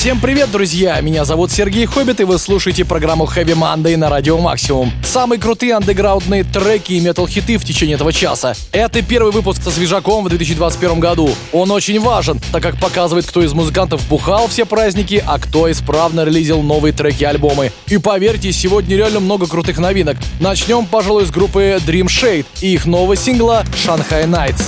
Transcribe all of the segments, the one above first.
Всем привет, друзья! Меня зовут Сергей Хоббит, и вы слушаете программу Heavy Monday на Радио Максимум. Самые крутые андеграундные треки и метал-хиты в течение этого часа. Это первый выпуск со свежаком в 2021 году. Он очень важен, так как показывает, кто из музыкантов бухал все праздники, а кто исправно релизил новые треки и альбомы. И поверьте, сегодня реально много крутых новинок. Начнем, пожалуй, с группы Dream Shade и их нового сингла «Shanghai Nights».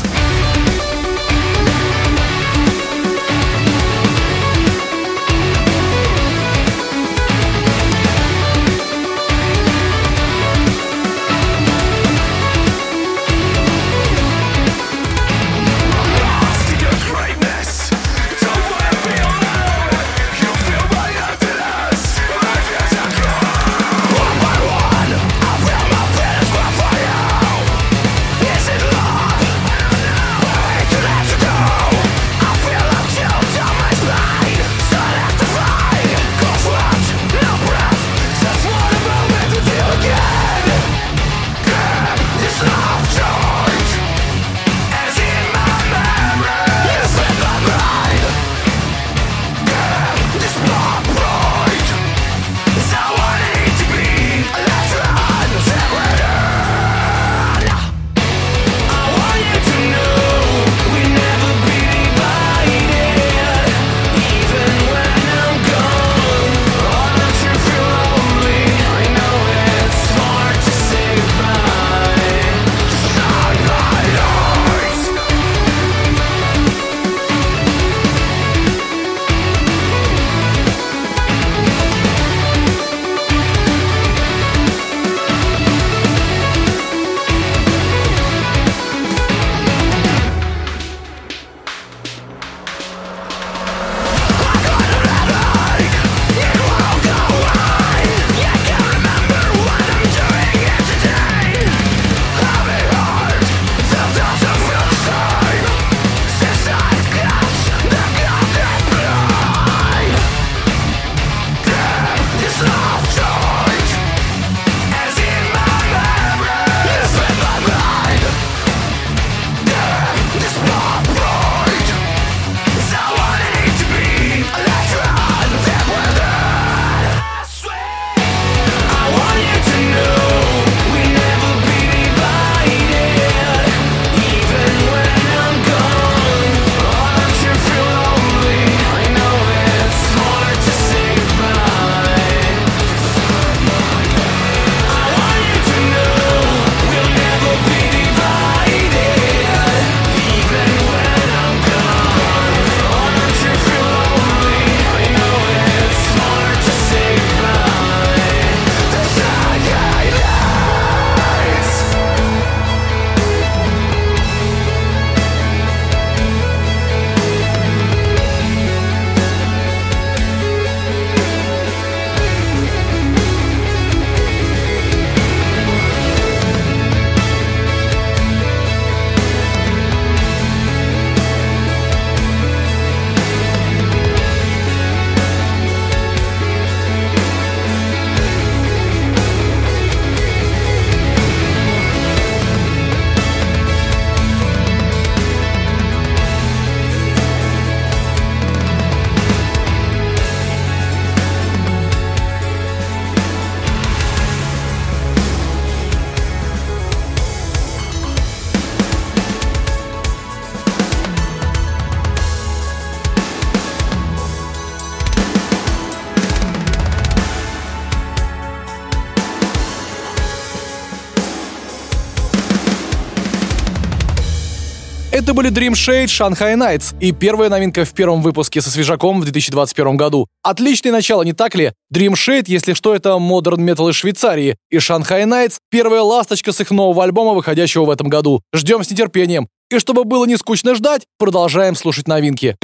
Это были Dream Shade, Shanghai Nights и первая новинка в первом выпуске со свежаком в 2021 году. Отличное начало, не так ли? Dream Shade, если что, это модерн метал из Швейцарии, и Shanghai Nights — первая ласточка с их нового альбома, выходящего в этом году. Ждем с нетерпением. И чтобы было не скучно ждать, продолжаем слушать новинки.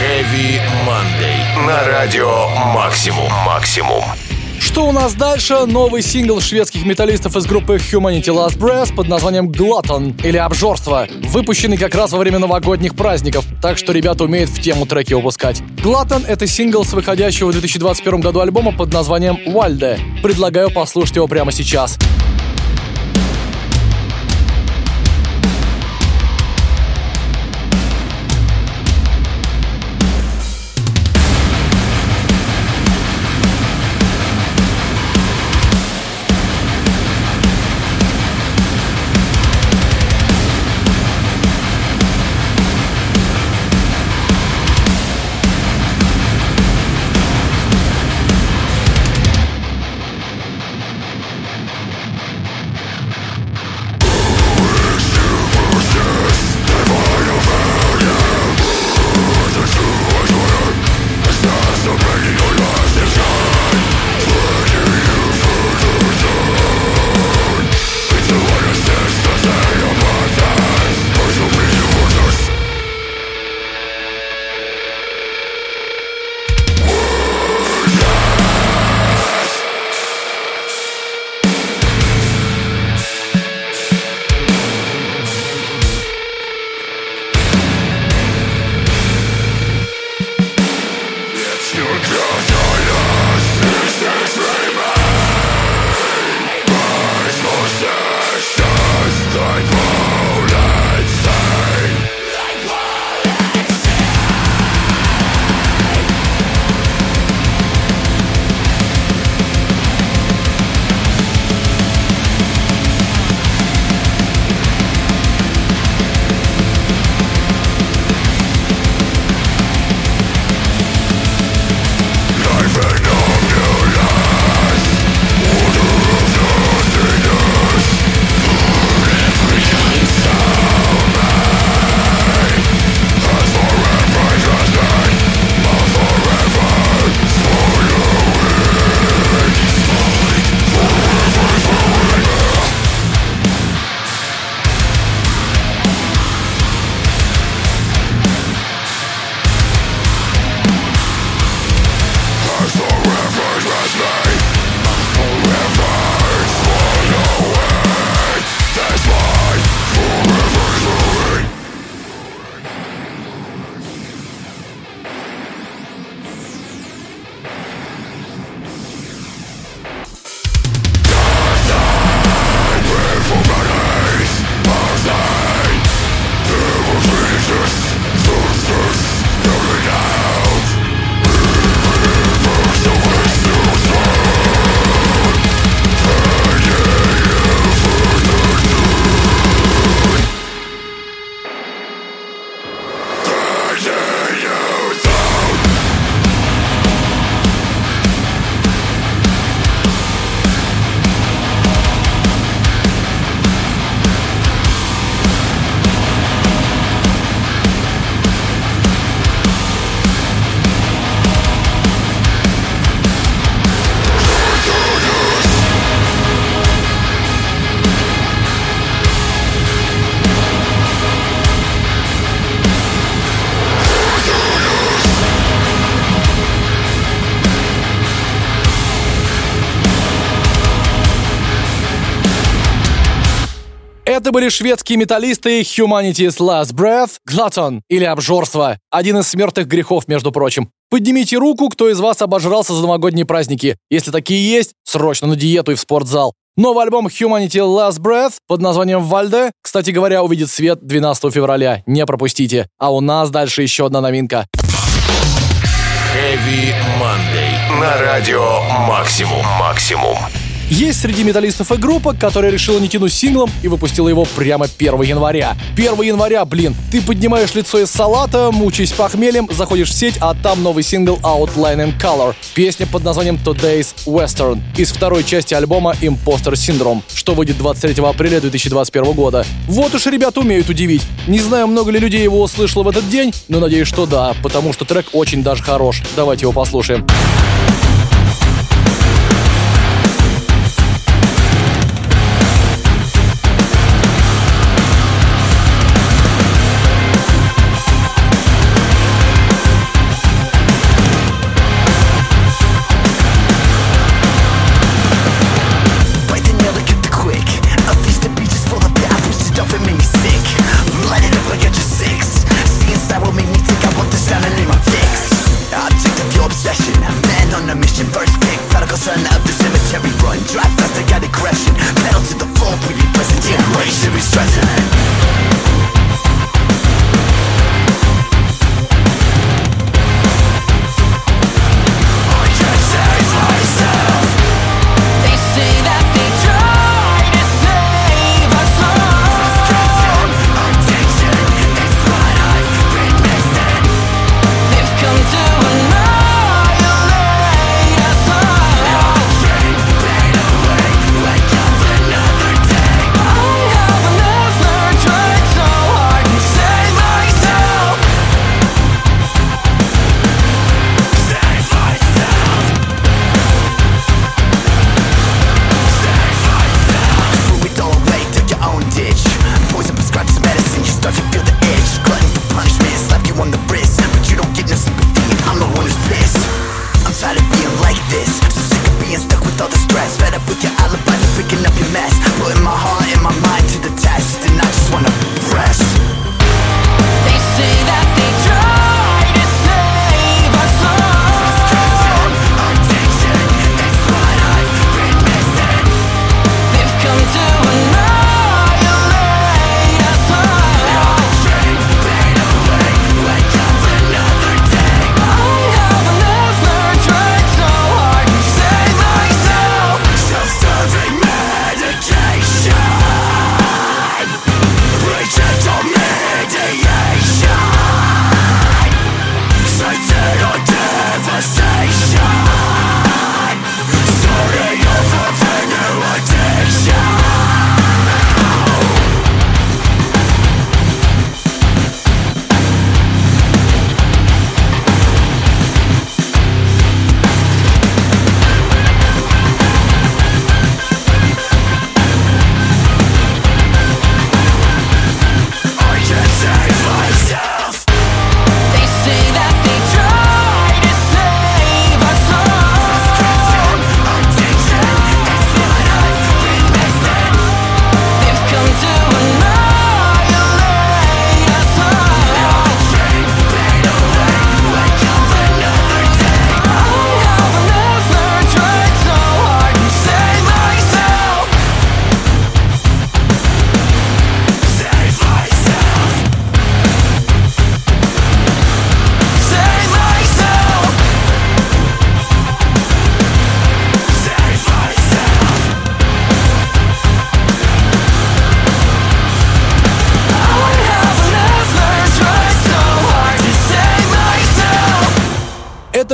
Heavy Monday. На радио «Максимум». «Максимум». Что у нас дальше? Новый сингл шведских металлистов из группы Humanity Last Breath под названием Glutton или Обжорство, выпущенный как раз во время новогодних праздников, так что ребята умеют в тему треки выпускать. Glutton — это сингл с выходящего в 2021 году альбома под названием Walde. Предлагаю послушать его прямо сейчас. Сейчас. Это были шведские металлисты Humanity's Last Breath, Glutton или обжорство. Один из смертных грехов, между прочим. Поднимите руку, кто из вас обожрался за новогодние праздники. Если такие есть, срочно на диету и в спортзал. Новый альбом Humanity Last Breath под названием «Вальде», кстати говоря, увидит свет 12 февраля. Не пропустите. А у нас дальше еще одна новинка. Heavy Monday. На радио «Максимум». «Максимум». Есть среди металлистов и группа, которая решила не тянуть синглом и выпустила его прямо 1 января. 1 января, блин, ты поднимаешь лицо из салата, мучаясь похмельем, заходишь в сеть, а там новый сингл Outline in Color. Песня под названием Today's Western из второй части альбома Imposter Syndrome, что выйдет 23 апреля 2021 года. Вот уж ребята умеют удивить. Не знаю, много ли людей его услышало в этот день, но надеюсь, что да, потому что трек очень даже хорош. Давайте его послушаем.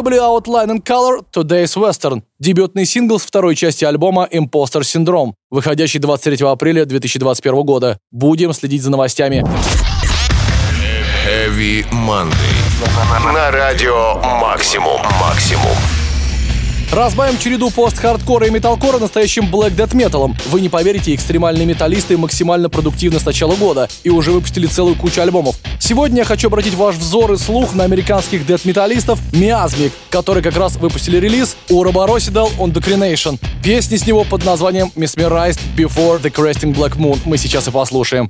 Были Outline and Color Today's Western, дебютный сингл с второй части альбома Imposter Syndrome, выходящий 23 апреля 2021 года. Будем следить за новостями. Heavy Monday. На радио Максимум. Максимум. Разбавим череду пост-хардкора и металкора настоящим блэк дет металом. Вы не поверите, экстремальные металлисты максимально продуктивны с начала года и уже выпустили целую кучу альбомов. Сегодня я хочу обратить ваш взор и слух на американских дет-металлистов Miasmic, которые как раз выпустили релиз Ouroboros on Declination. Песни с него под названием Mesmerized Before the Cresting Black Moon мы сейчас и послушаем.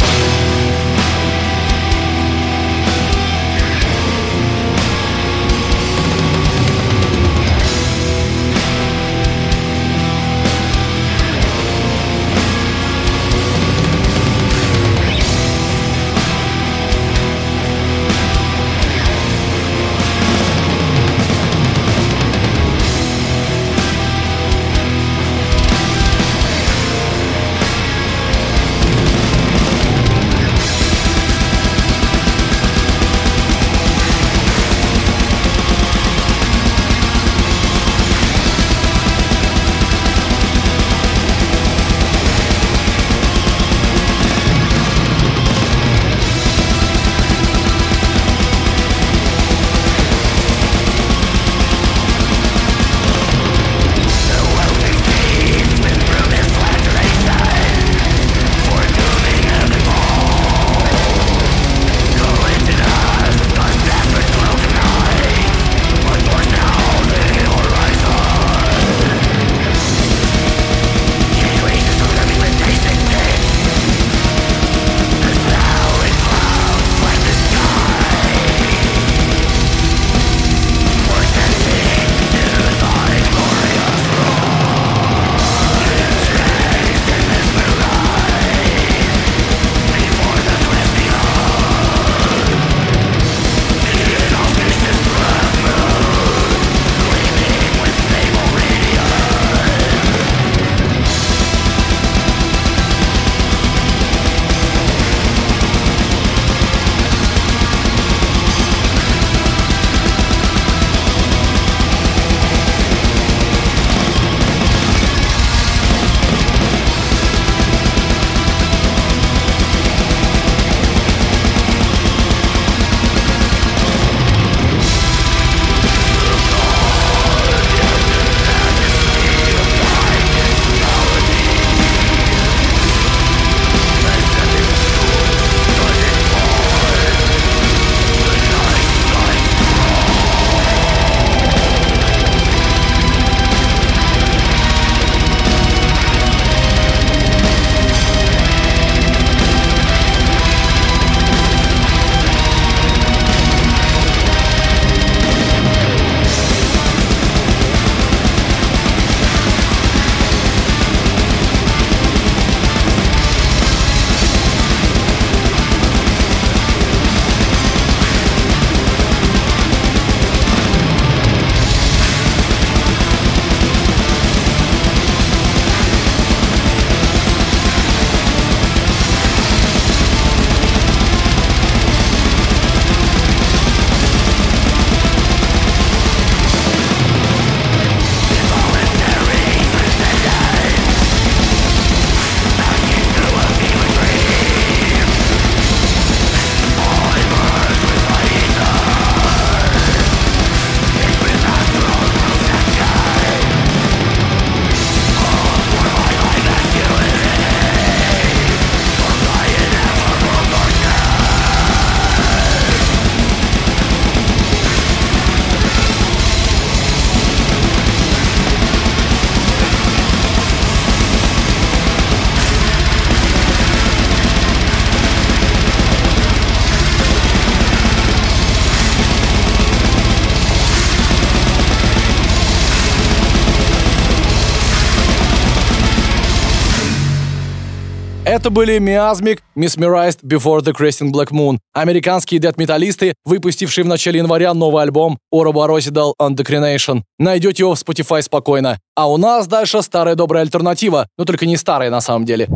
Это были Miasmic, Mesmerized Before the Cresting Black Moon, американские дед-металлисты, выпустившие в начале января новый альбом Ouroboros on Declination. Найдете его в Spotify спокойно. А у нас дальше старая добрая альтернатива, но только не старая на самом деле.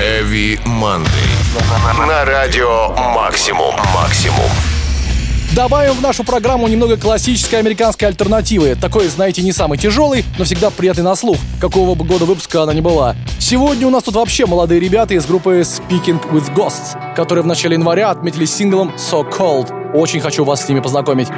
Heavy Monday. На радио Максимум. Максимум. Добавим в нашу программу немного классической американской альтернативы. Такой, знаете, не самый тяжелый, но всегда приятный на слух, какого бы года выпуска она ни была. Сегодня у нас тут вообще молодые ребята из группы Speaking with Ghosts, которые в начале января отметили синглом So Cold. Очень хочу вас с ними познакомить.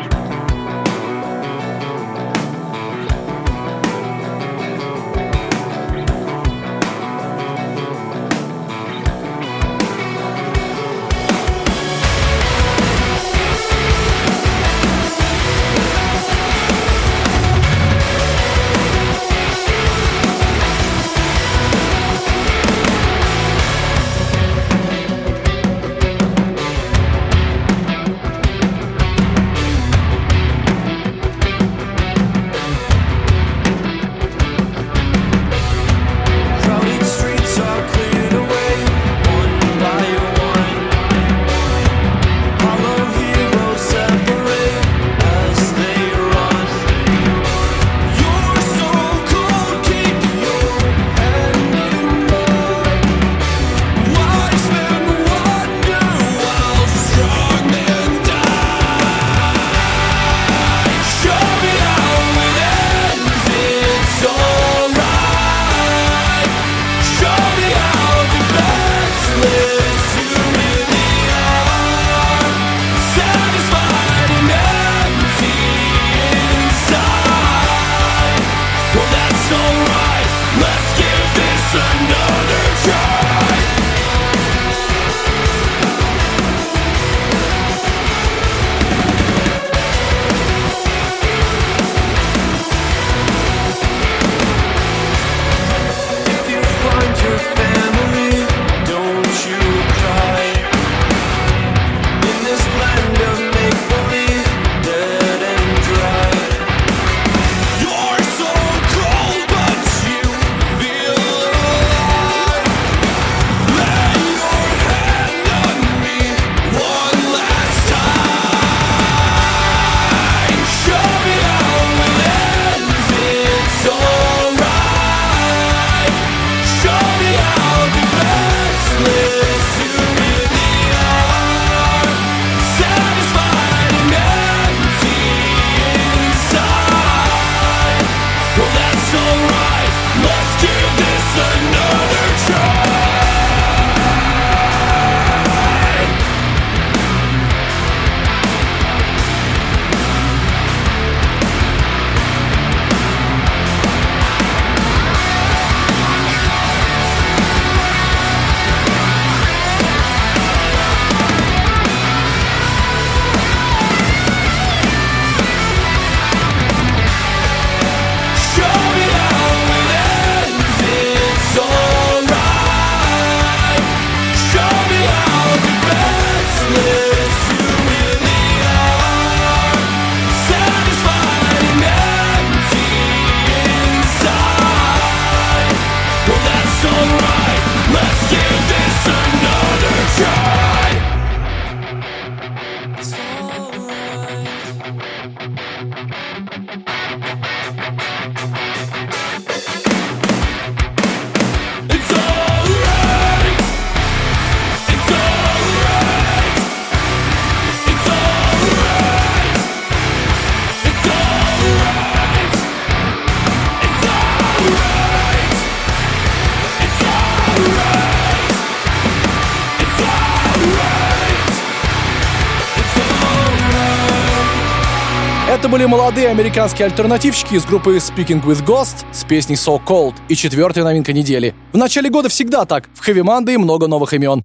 Были молодые американские альтернативщики из группы Speaking with Ghost с песней So Cold и четвертая новинка недели. В начале года всегда так. В Heavy Monday много новых имен.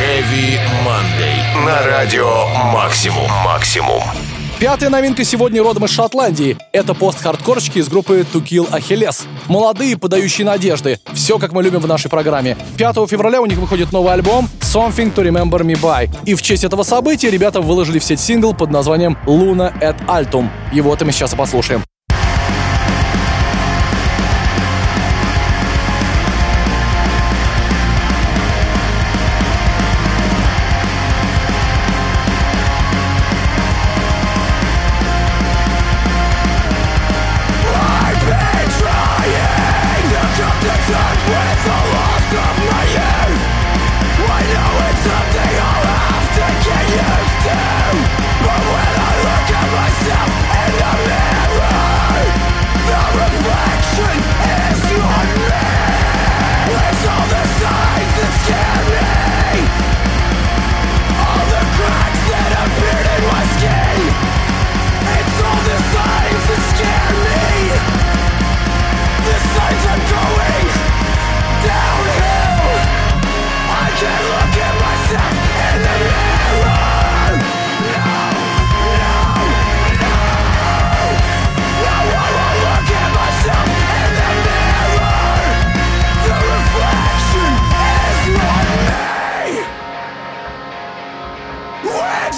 Heavy Monday. На радио Максимум. Максимум. Пятая новинка сегодня родом из Шотландии. Это пост-хардкорщики из группы To Kill Achilles. Молодые, подающие надежды. Все, как мы любим в нашей программе. 5 февраля у них выходит новый альбом Something to Remember Me By. И в честь этого события ребята выложили в сеть сингл под названием Luna at Altum. Его-то мы сейчас и послушаем.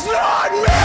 It's not me!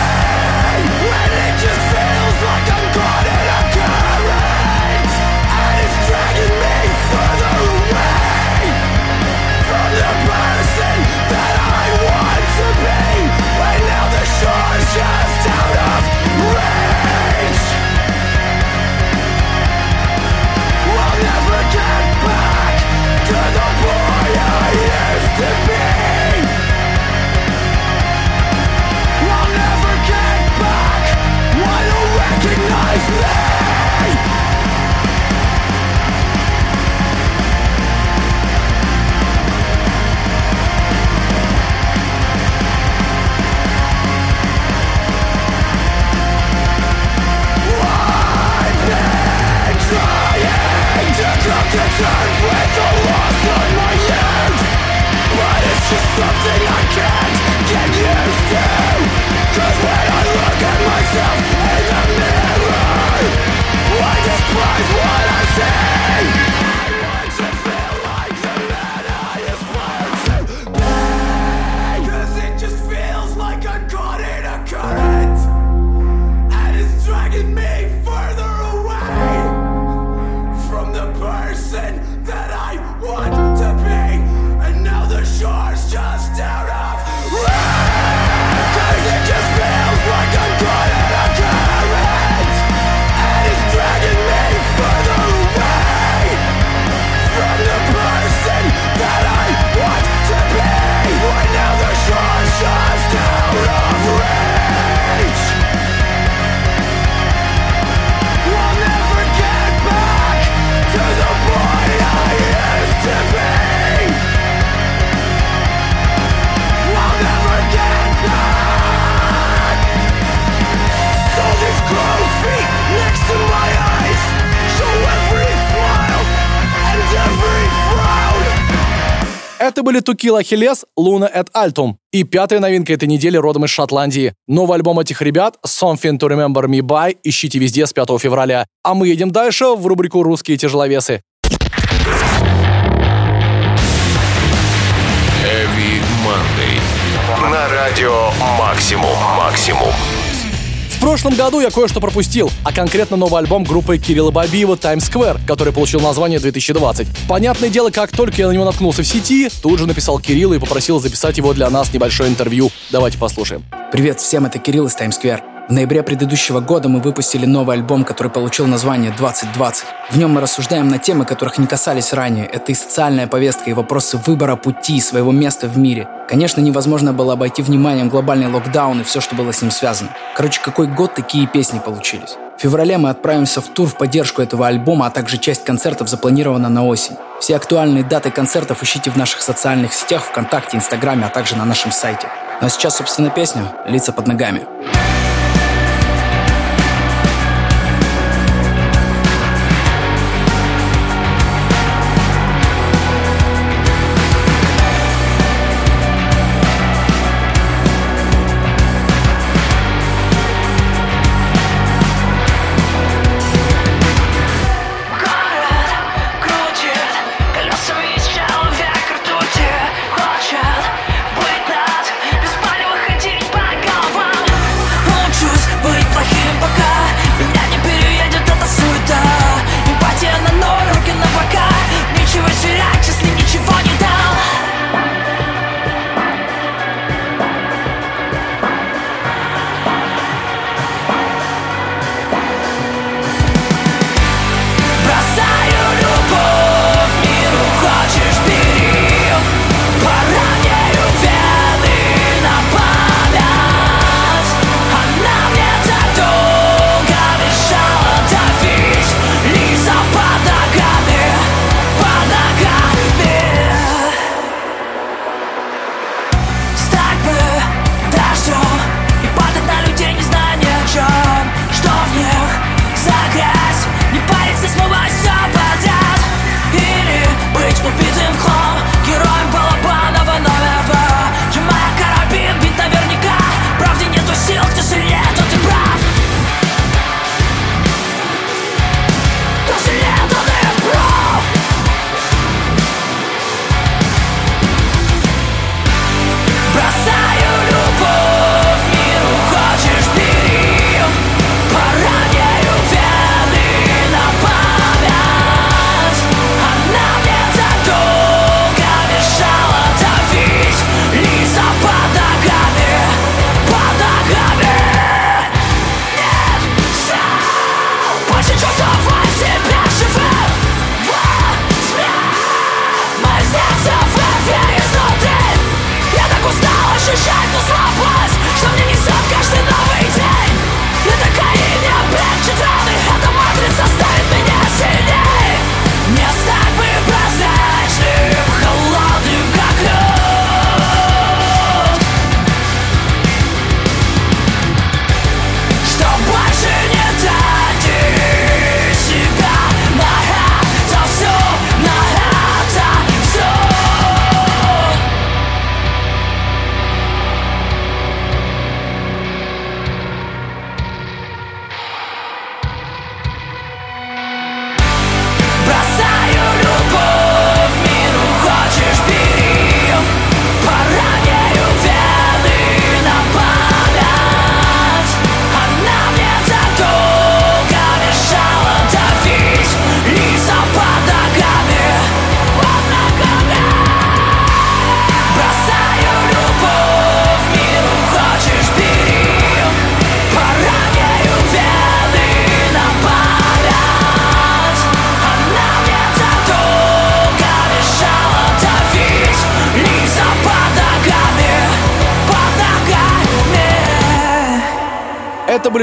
nothing I can't get used to. Были Тукила Хилес, Луна et Altum. И пятая новинка этой недели родом из Шотландии. Новый альбом этих ребят Something to Remember Me By ищите везде с 5 февраля. А мы едем дальше в рубрику «Русские тяжеловесы». Heavy Monday. На радио «Максимум». «Максимум». Прошлом году я кое-что пропустил, а конкретно новый альбом группы Кирилла Бабиева «Times Square», который получил название 2020. Понятное дело, как только я на него наткнулся в сети, тут же написал Кириллу и попросил записать его для нас небольшое интервью. Давайте послушаем. Привет всем, это Кирилл из Times Square. В ноябре предыдущего года мы выпустили новый альбом, который получил название «2020». В нем мы рассуждаем на темы, которых не касались ранее. Это и социальная повестка, и вопросы выбора пути, своего места в мире. Конечно, невозможно было обойти вниманием глобальный локдаун и все, что было с ним связано. Короче, какой год такие песни получились. В феврале мы отправимся в тур в поддержку этого альбома, а также часть концертов запланирована на осень. Все актуальные даты концертов ищите в наших социальных сетях, ВКонтакте, Инстаграме, а также на нашем сайте. Ну а сейчас, собственно, песня «Лица под ногами».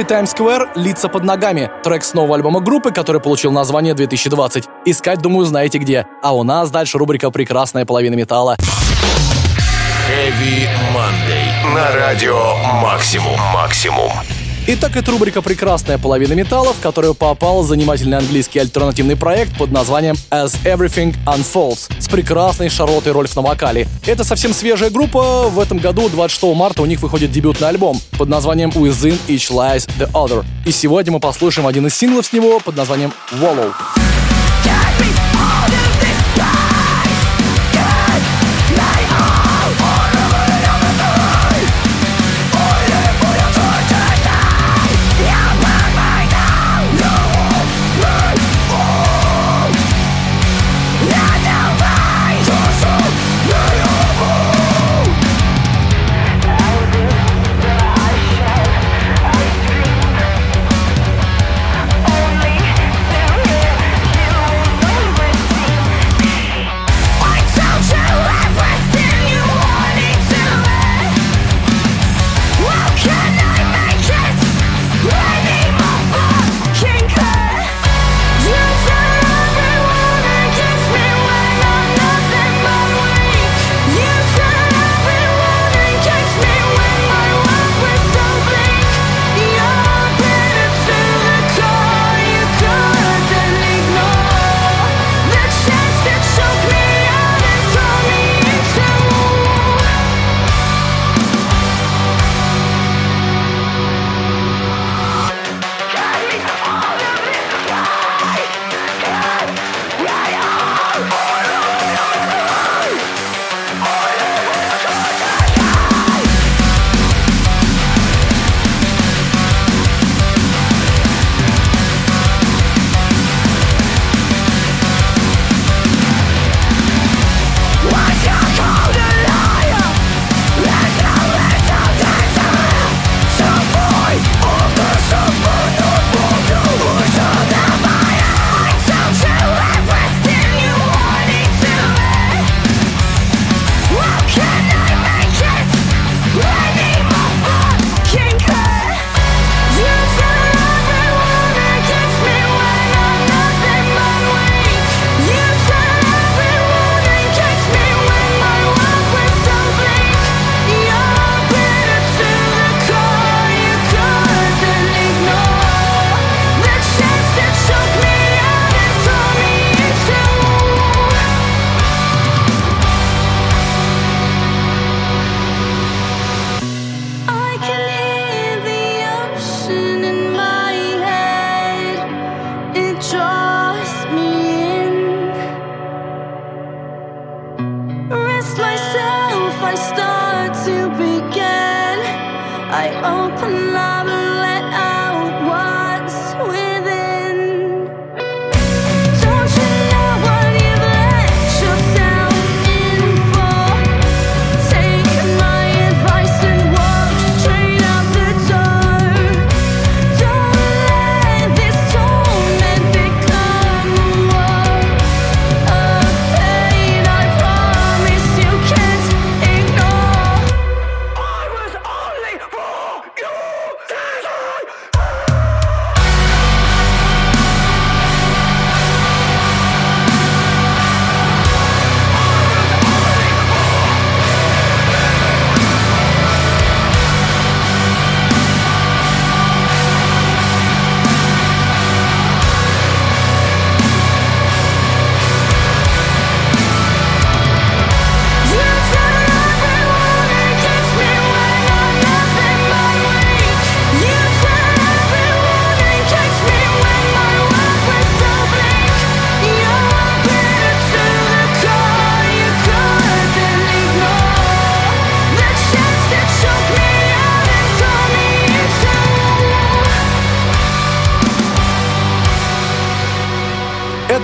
Times Square «Лица под ногами», трек с нового альбома группы, который получил название 2020. Искать, думаю, знаете где. А у нас дальше рубрика «Прекрасная половина металла». Heavy Monday. На радио «Максимум». «Максимум». Итак, это рубрика «Прекрасная половина металла», в которую попал занимательный английский альтернативный проект под названием As Everything Unfolds с прекрасной Шарлоттой Рольф на вокале. Это совсем свежая группа. В этом году, 26 марта, у них выходит дебютный альбом под названием Within Each Lies the Other. И сегодня мы послушаем один из синглов с него под названием Wallow.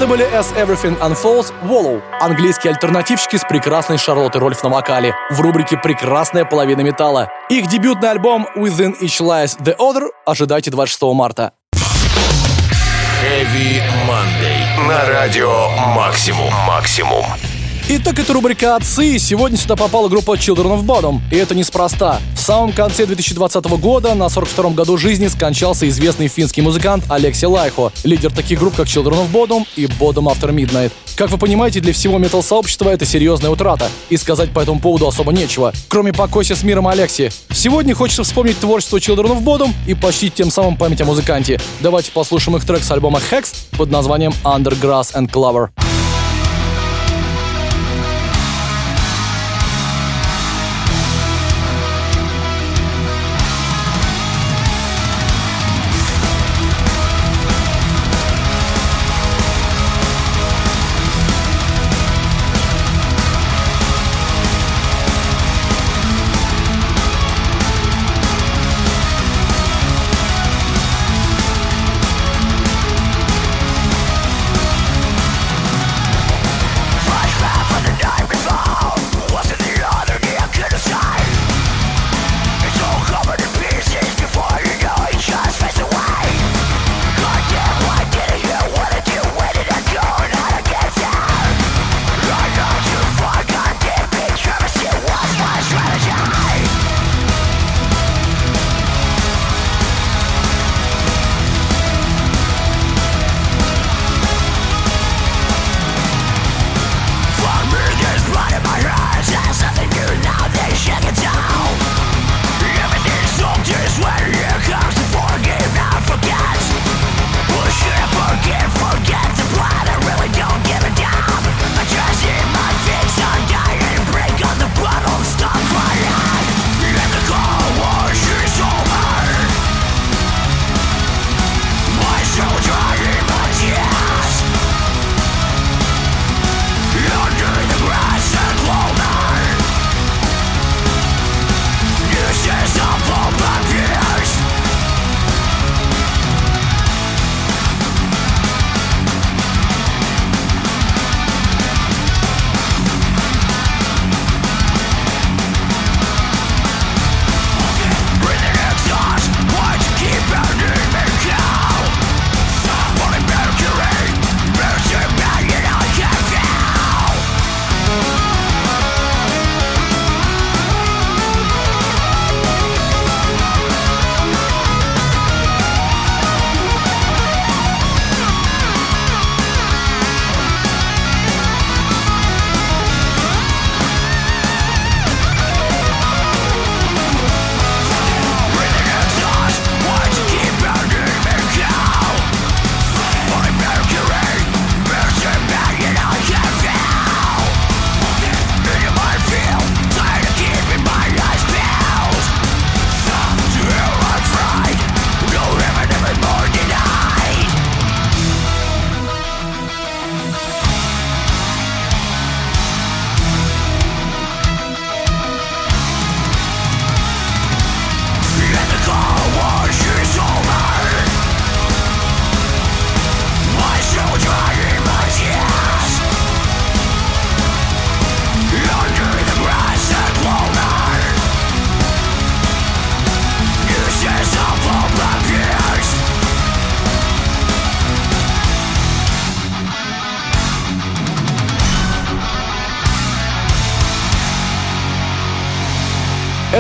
Это были As Everything Unfolds, Wallow, английские альтернативщики с прекрасной Шарлоттой Рольф на вокале, в рубрике «Прекрасная половина металла». Их дебютный альбом Within Each Lies The Other ожидайте 26 марта. Heavy Monday. На радио «Максимум». «Максимум». Итак, это рубрика «Отцы», сегодня сюда попала группа Children of Bodom, и это неспроста. В самом конце 2020 года, на 42-м году жизни, скончался известный финский музыкант Алекси Лайхо, лидер таких групп, как Children of Bodom и Bodom After Midnight. Как вы понимаете, для всего метал-сообщества это серьезная утрата, и сказать по этому поводу особо нечего, кроме покойся с миром Алекси. Сегодня хочется вспомнить творчество Children of Bodom и почтить тем самым память о музыканте. Давайте послушаем их трек с альбома Hex под названием Under Grass and Clover.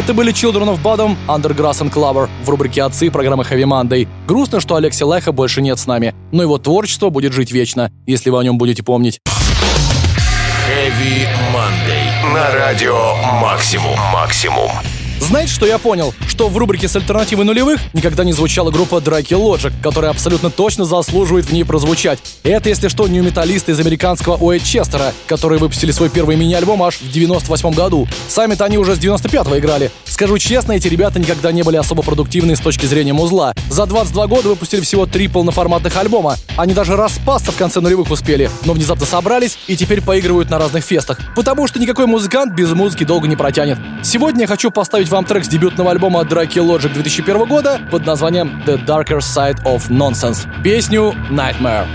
Это были Children of Bottom, Undergrass and Clover в рубрике «Отцы» программы Heavy Monday. Грустно, что Алекси Леха больше нет с нами, но его творчество будет жить вечно, если вы о нем будете помнить. Heavy Monday. На радио «Максимум». «Максимум». Знаете, что я понял? Что в рубрике с альтернативой нулевых никогда не звучала группа Драки Logic, которая абсолютно точно заслуживает в ней прозвучать. Это, если что, нью-металлисты из американского Уэйд Честера, которые выпустили свой первый мини-альбом аж в 98 году. Сами-то они уже с 95-го играли. Скажу честно, эти ребята никогда не были особо продуктивны с точки зрения музла. За 22 года выпустили всего три полноформатных альбома. Они даже распасться в конце нулевых успели, но внезапно собрались и теперь поигрывают на разных фестах. Потому что никакой музыкант без музыки долго не протянет. Сегодня я хочу поставить вам трек с дебютного альбома Drakey Logic 2001 года под названием The Darker Side of Nonsense. Песню Nightmare.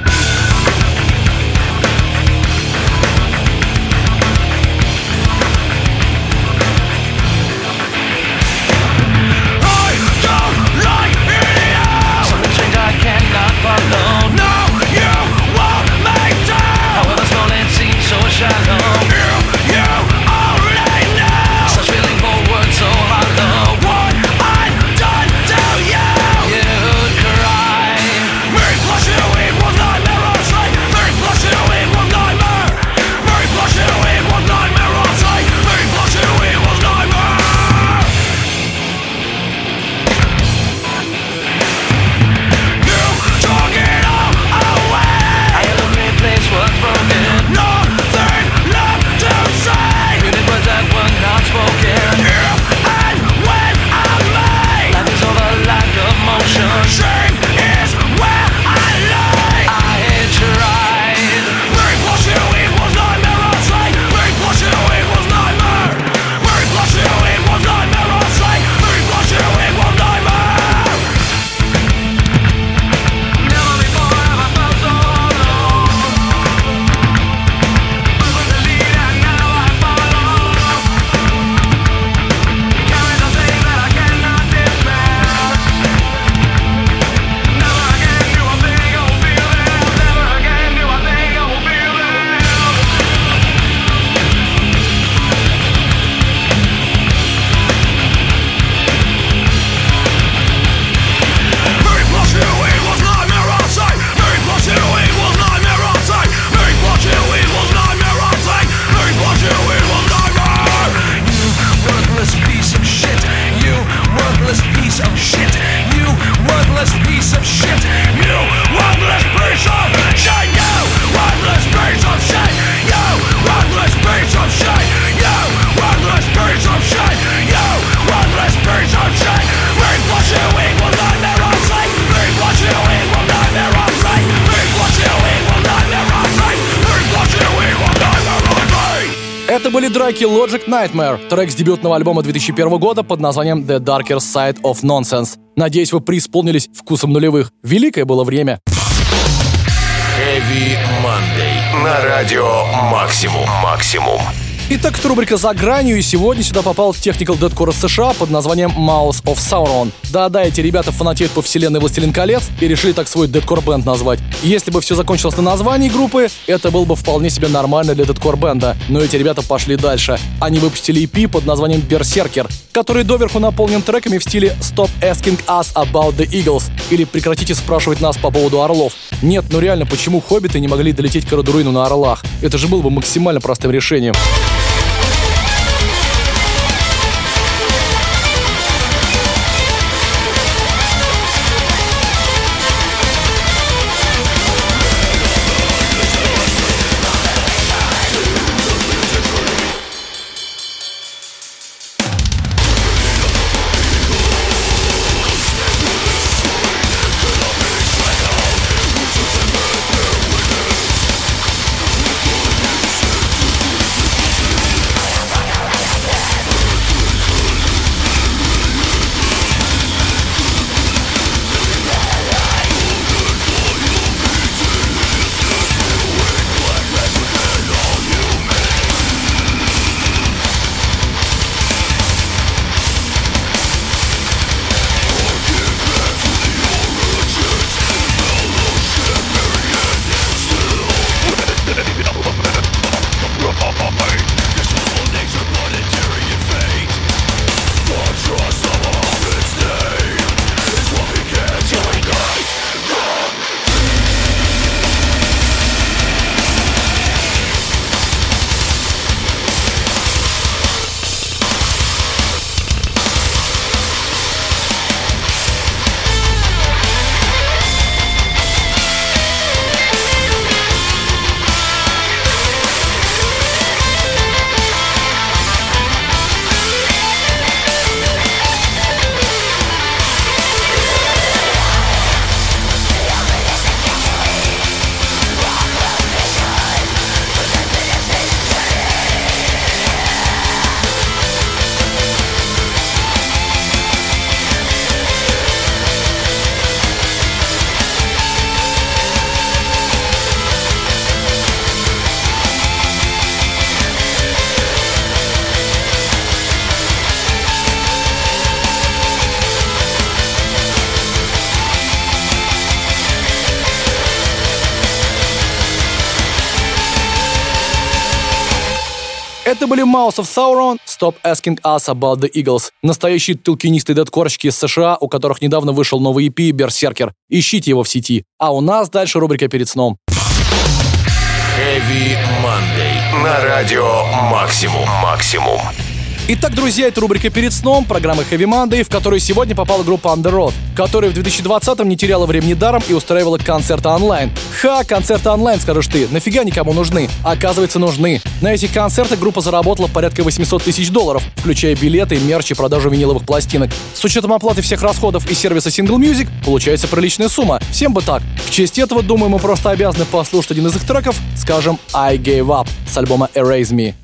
Драки Logic Nightmare, трек с дебютного альбома 2001 года под названием The Darker Side of Nonsense. Надеюсь, вы преисполнились вкусом нулевых. Великое было время. Heavy Monday. На радио Максимум. Максимум. Итак, это рубрика «За гранью», и сегодня сюда попал Technical Deadcore США под названием Mouse of Sauron. Да-да, эти ребята фанатеют по вселенной «Властелин колец» и решили так свой Deadcore бенд назвать. Если бы все закончилось на названии группы, это был бы вполне себе нормально для Deadcore бенда. Но эти ребята пошли дальше. Они выпустили EP под названием Berserker, который доверху наполнен треками в стиле «Stop asking us about the Eagles» или «Прекратите спрашивать нас по поводу орлов». Нет, ну реально, почему хоббиты не могли долететь к Радуруину на орлах? Это же было бы максимально простым решением. Были Mouse of Sauron, Stop Asking Us About the Eagles. Настоящие толкинистые дедкорщики из США, у которых недавно вышел новый EP Берсеркер. Ищите его в сети. А у нас дальше рубрика «Перед сном». Heavy Monday. На радио Максимум. Максимум. Итак, друзья, это рубрика «Перед сном» программы Heavy Monday, в которую сегодня попала группа Under Road, которая в 2020-м не теряла времени даром и устраивала концерты онлайн. Ха, концерты онлайн, скажешь ты, нафига никому нужны? Оказывается, нужны. На этих концертах группа заработала порядка 800 тысяч долларов, включая билеты, мерч и продажу виниловых пластинок. С учетом оплаты всех расходов и сервиса Single Music, получается приличная сумма. Всем бы так. В честь этого, думаю, мы просто обязаны послушать один из их треков, скажем, I Gave Up с альбома Erase Me.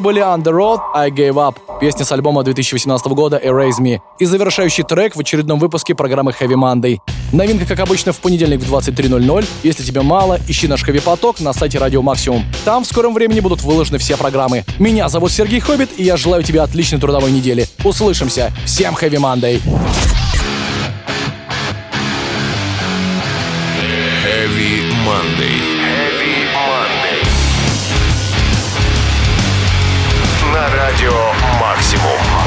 Это были The Road, I Gave Up, песня с альбома 2018 года Erase Me и завершающий трек в очередном выпуске программы Heavy Monday. Новинка, как обычно, в понедельник в 23.00. Если тебе мало, ищи наш Heavy Поток на сайте Радио Максимум. Там в скором времени будут выложены все программы. Меня зовут Сергей Хоббит, и я желаю тебе отличной трудовой недели. Услышимся. Всем Heavy Monday. Heavy Monday. Радио «Максимум».